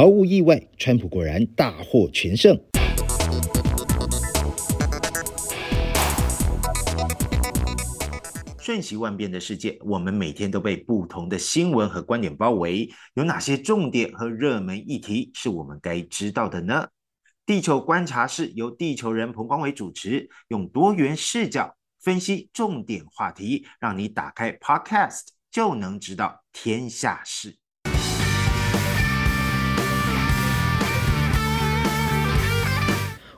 毫无意外，川普果然大获全胜。瞬息万变的世界，我们每天都被不同的新闻和观点包围。有哪些重点和热门议题是我们该知道的呢？地球观察室由地球人彭光伟主持，用多元视角分析重点话题，让你打开 Podcast 就能知道天下事。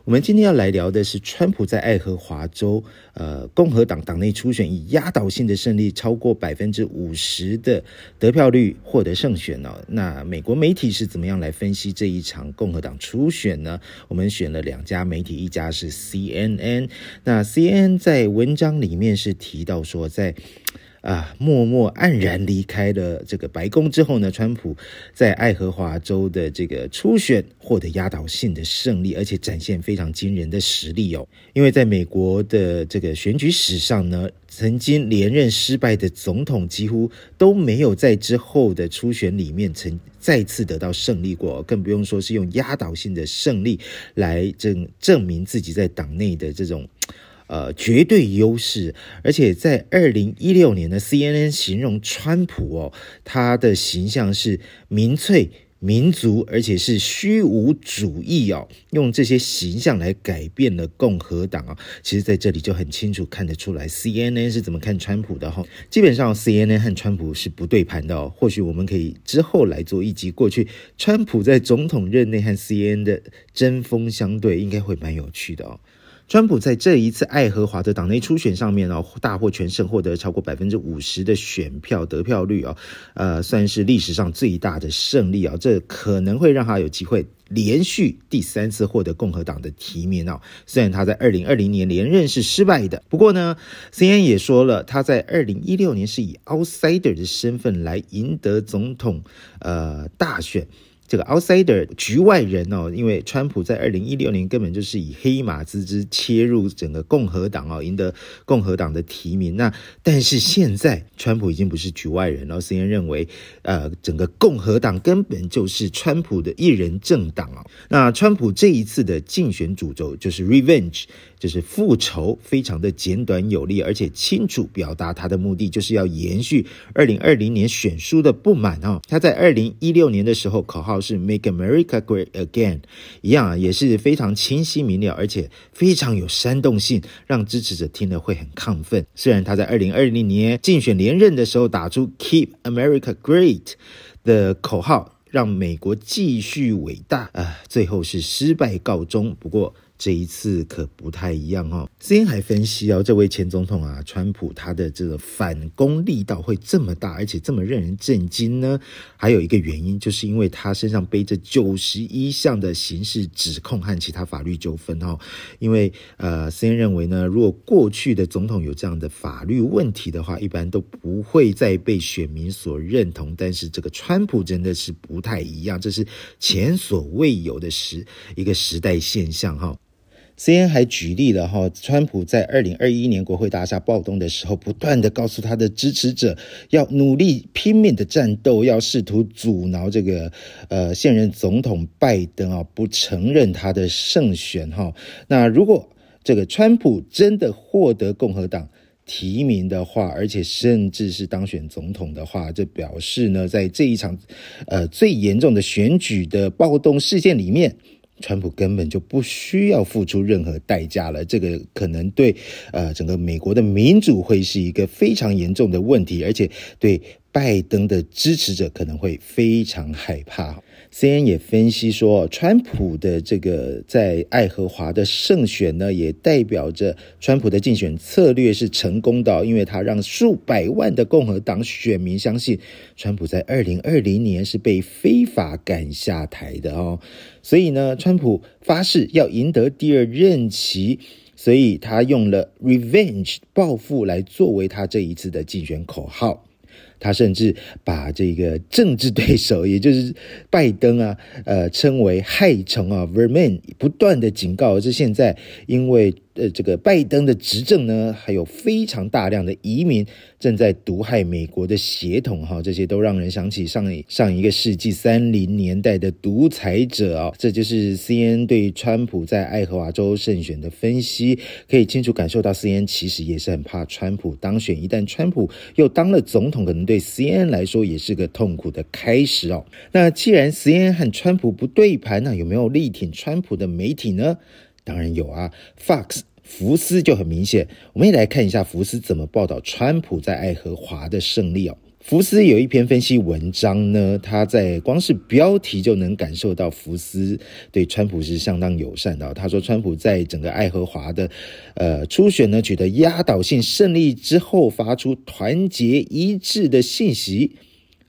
我们今天要来聊的是，川普在爱荷华州，呃，共和党党内初选以压倒性的胜利，超过百分之五十的得票率获得胜选哦。那美国媒体是怎么样来分析这一场共和党初选呢？我们选了两家媒体，一家是 CNN，那 CNN 在文章里面是提到说，在啊，默默黯然离开了这个白宫之后呢，川普在爱荷华州的这个初选获得压倒性的胜利，而且展现非常惊人的实力哦。因为在美国的这个选举史上呢，曾经连任失败的总统几乎都没有在之后的初选里面曾再次得到胜利过，更不用说是用压倒性的胜利来证证明自己在党内的这种。呃，绝对优势，而且在二零一六年的 CNN 形容川普哦，他的形象是民粹、民族，而且是虚无主义哦，用这些形象来改变了共和党啊。其实，在这里就很清楚看得出来，CNN 是怎么看川普的哈。基本上，CNN 和川普是不对盘的哦。或许我们可以之后来做一集，过去川普在总统任内和 CNN 的针锋相对，应该会蛮有趣的哦。川普在这一次爱荷华的党内初选上面哦，大获全胜，获得超过百分之五十的选票得票率哦，呃，算是历史上最大的胜利啊！这可能会让他有机会连续第三次获得共和党的提名哦。虽然他在二零二零年连任是失败的，不过呢，CNN 也说了，他在二零一六年是以 outsider 的身份来赢得总统呃大选。这个 outsider 局外人哦，因为川普在二零一六年根本就是以黑马之姿切入整个共和党哦，赢得共和党的提名。那但是现在川普已经不是局外人了。CNN 认为，呃，整个共和党根本就是川普的一人政党哦。那川普这一次的竞选主轴就是 revenge。就是复仇，非常的简短有力，而且清楚表达他的目的，就是要延续二零二零年选输的不满哦。他在二零一六年的时候，口号是 “Make America Great Again”，一样啊，也是非常清晰明了，而且非常有煽动性，让支持者听了会很亢奋。虽然他在二零二零年竞选连任的时候打出 “Keep America Great” 的口号，让美国继续伟大啊，最后是失败告终。不过，这一次可不太一样哦。cn 还分析哦，这位前总统啊，川普他的这个反攻力道会这么大，而且这么让人震惊呢？还有一个原因，就是因为他身上背着九十一项的刑事指控和其他法律纠纷哦。因为呃，CNN 认为呢，如果过去的总统有这样的法律问题的话，一般都不会再被选民所认同。但是这个川普真的是不太一样，这是前所未有的时一个时代现象哈。C N 还举例了哈，川普在二零二一年国会大厦暴动的时候，不断的告诉他的支持者要努力拼命的战斗，要试图阻挠这个呃现任总统拜登啊，不承认他的胜选哈。那如果这个川普真的获得共和党提名的话，而且甚至是当选总统的话，这表示呢，在这一场呃最严重的选举的暴动事件里面。川普根本就不需要付出任何代价了，这个可能对呃整个美国的民主会是一个非常严重的问题，而且对拜登的支持者可能会非常害怕。C N 也分析说，川普的这个在爱荷华的胜选呢，也代表着川普的竞选策略是成功的，因为他让数百万的共和党选民相信，川普在二零二零年是被非法赶下台的哦。所以呢，川普发誓要赢得第二任期，所以他用了 “revenge” 报复来作为他这一次的竞选口号。他甚至把这个政治对手，也就是拜登啊，呃，称为害虫啊，vermin，不断的警告，这现在因为呃，这个拜登的执政呢，还有非常大量的移民正在毒害美国的血统哈，这些都让人想起上上一个世纪三零年代的独裁者啊。这就是 C N 对川普在爱荷华州胜选的分析，可以清楚感受到 C N 其实也是很怕川普当选。一旦川普又当了总统，可能对对 CNN 来说也是个痛苦的开始哦。那既然 CNN 和川普不对盘，那有没有力挺川普的媒体呢？当然有啊，Fox 福斯就很明显。我们也来看一下福斯怎么报道川普在爱荷华的胜利哦。福斯有一篇分析文章呢，他在光是标题就能感受到福斯对川普是相当友善的。他说，川普在整个爱荷华的呃初选呢取得压倒性胜利之后，发出团结一致的信息，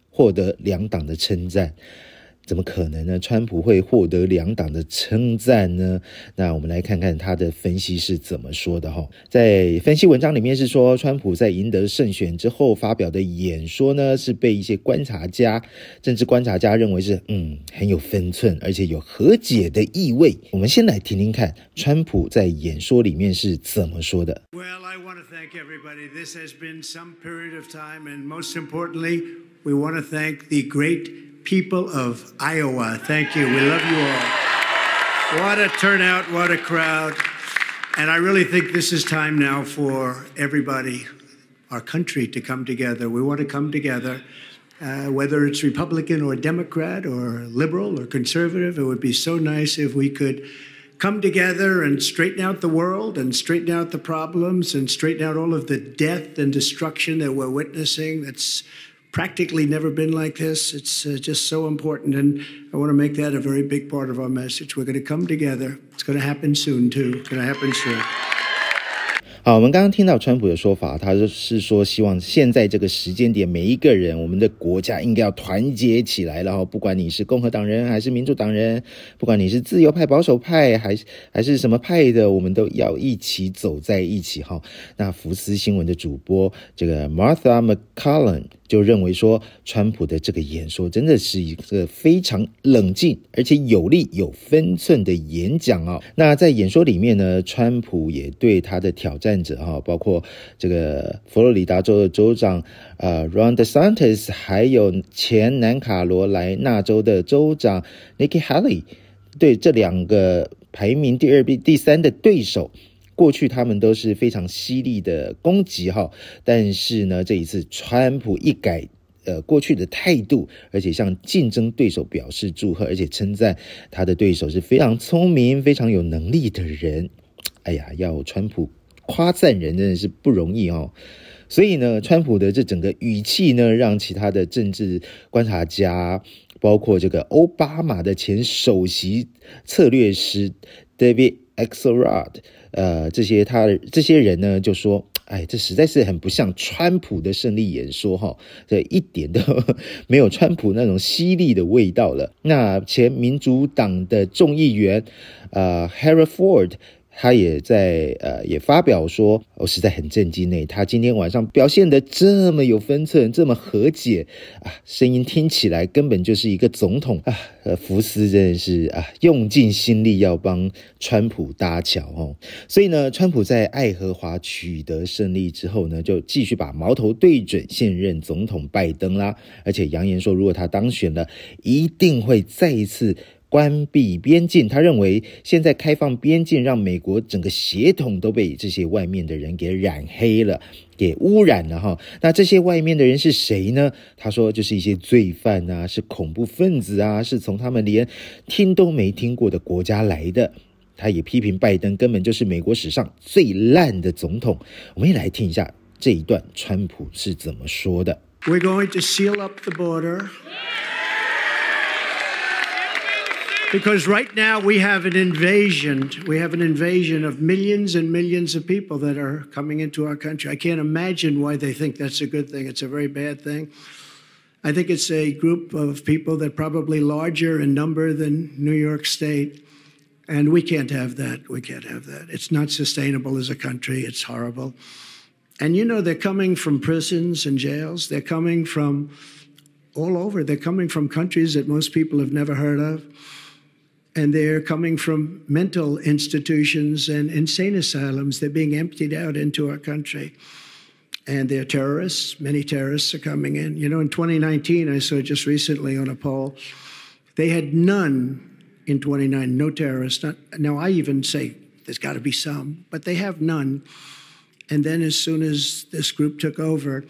获得两党的称赞。怎么可能呢？川普会获得两党的称赞呢？那我们来看看他的分析是怎么说的哈。在分析文章里面是说，川普在赢得胜选之后发表的演说呢，是被一些观察家、政治观察家认为是嗯很有分寸，而且有和解的意味。我们先来听听看川普在演说里面是怎么说的。Well, I want to thank everybody. This has been some period of time, and most importantly, we want to thank the great. People of Iowa, thank you. We love you all. What a turnout, what a crowd. And I really think this is time now for everybody, our country, to come together. We want to come together, uh, whether it's Republican or Democrat or liberal or conservative. It would be so nice if we could come together and straighten out the world and straighten out the problems and straighten out all of the death and destruction that we're witnessing. That's practically never been like this. It's uh, just so important. And I want to make that a very big part of our message. We're going to come together. It's going to happen soon, too. It's going to happen soon. 好，我们刚刚听到川普的说法，他是说希望现在这个时间点，每一个人，我们的国家应该要团结起来，然后不管你是共和党人还是民主党人，不管你是自由派、保守派还是还是什么派的，我们都要一起走在一起。哈，那福斯新闻的主播这个 Martha McCullen 就认为说，川普的这个演说真的是一个非常冷静而且有力、有分寸的演讲啊。那在演说里面呢，川普也对他的挑战者哈，包括这个佛罗里达州的州长呃 Ron DeSantis，还有前南卡罗来纳州的州长 Nikki Haley，对这两个排名第二、第三的对手，过去他们都是非常犀利的攻击哈，但是呢，这一次川普一改呃过去的态度，而且向竞争对手表示祝贺，而且称赞他的对手是非常聪明、非常有能力的人。哎呀，要川普。夸赞人真的是不容易哦，所以呢，川普的这整个语气呢，让其他的政治观察家，包括这个奥巴马的前首席策略师 David Axelrod，呃，这些他这些人呢，就说，哎，这实在是很不像川普的胜利演说哈，这一点都没有川普那种犀利的味道了。那前民主党的众议员，呃，Harry Ford。他也在呃，也发表说，我实在很震惊呢。他今天晚上表现得这么有分寸，这么和解啊，声音听起来根本就是一个总统啊。呃，福斯真的是啊，用尽心力要帮川普搭桥哦。所以呢，川普在爱荷华取得胜利之后呢，就继续把矛头对准现任总统拜登啦，而且扬言说，如果他当选了，一定会再一次。关闭边境，他认为现在开放边境，让美国整个血统都被这些外面的人给染黑了，给污染了哈。那这些外面的人是谁呢？他说就是一些罪犯啊，是恐怖分子啊，是从他们连听都没听过的国家来的。他也批评拜登根本就是美国史上最烂的总统。我们也来听一下这一段，川普是怎么说的：We're going to seal up the border. Because right now we have an invasion. We have an invasion of millions and millions of people that are coming into our country. I can't imagine why they think that's a good thing. It's a very bad thing. I think it's a group of people that probably larger in number than New York State. And we can't have that. We can't have that. It's not sustainable as a country. It's horrible. And you know, they're coming from prisons and jails. They're coming from all over. They're coming from countries that most people have never heard of. And they're coming from mental institutions and insane asylums. They're being emptied out into our country. And they're terrorists. Many terrorists are coming in. You know, in 2019, I saw just recently on a poll, they had none in 29, no terrorists. Not, now, I even say there's got to be some, but they have none. And then as soon as this group took over,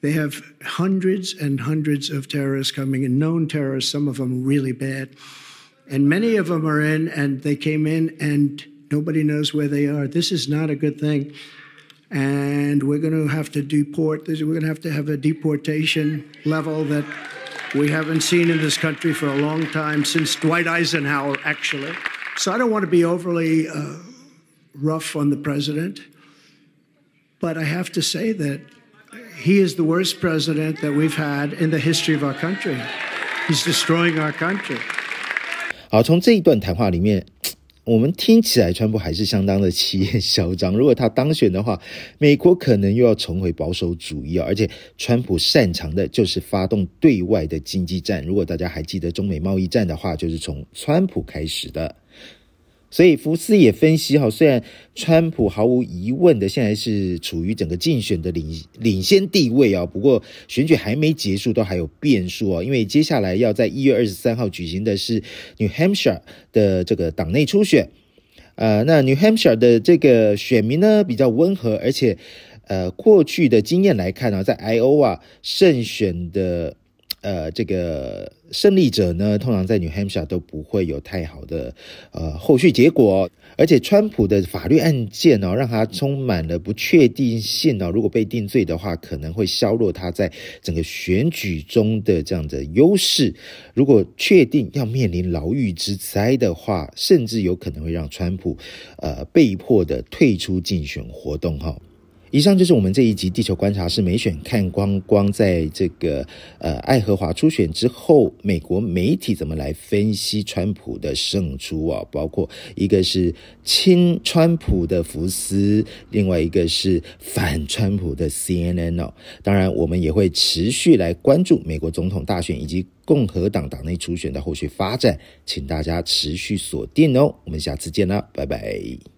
they have hundreds and hundreds of terrorists coming in, known terrorists, some of them really bad. And many of them are in, and they came in, and nobody knows where they are. This is not a good thing. And we're going to have to deport, we're going to have to have a deportation level that we haven't seen in this country for a long time, since Dwight Eisenhower, actually. So I don't want to be overly uh, rough on the president, but I have to say that he is the worst president that we've had in the history of our country. He's destroying our country. 好，从这一段谈话里面，我们听起来川普还是相当的气焰嚣张。如果他当选的话，美国可能又要重回保守主义啊！而且，川普擅长的就是发动对外的经济战。如果大家还记得中美贸易战的话，就是从川普开始的。所以福斯也分析哈，虽然川普毫无疑问的现在是处于整个竞选的领领先地位啊，不过选举还没结束，都还有变数啊。因为接下来要在一月二十三号举行的是 New Hampshire 的这个党内初选，呃，那 New Hampshire 的这个选民呢比较温和，而且呃过去的经验来看呢，在 Iowa 胜选的。呃，这个胜利者呢，通常在 New Hampshire 都不会有太好的呃后续结果，而且川普的法律案件呢、哦，让他充满了不确定性呢、哦。如果被定罪的话，可能会削弱他在整个选举中的这样的优势。如果确定要面临牢狱之灾的话，甚至有可能会让川普呃被迫的退出竞选活动哈。以上就是我们这一集《地球观察室》美选看光光，在这个呃爱荷华初选之后，美国媒体怎么来分析川普的胜出啊？包括一个是亲川普的福斯，另外一个是反川普的 CNN 哦。当然，我们也会持续来关注美国总统大选以及共和党党内初选的后续发展，请大家持续锁定哦。我们下次见啦，拜拜。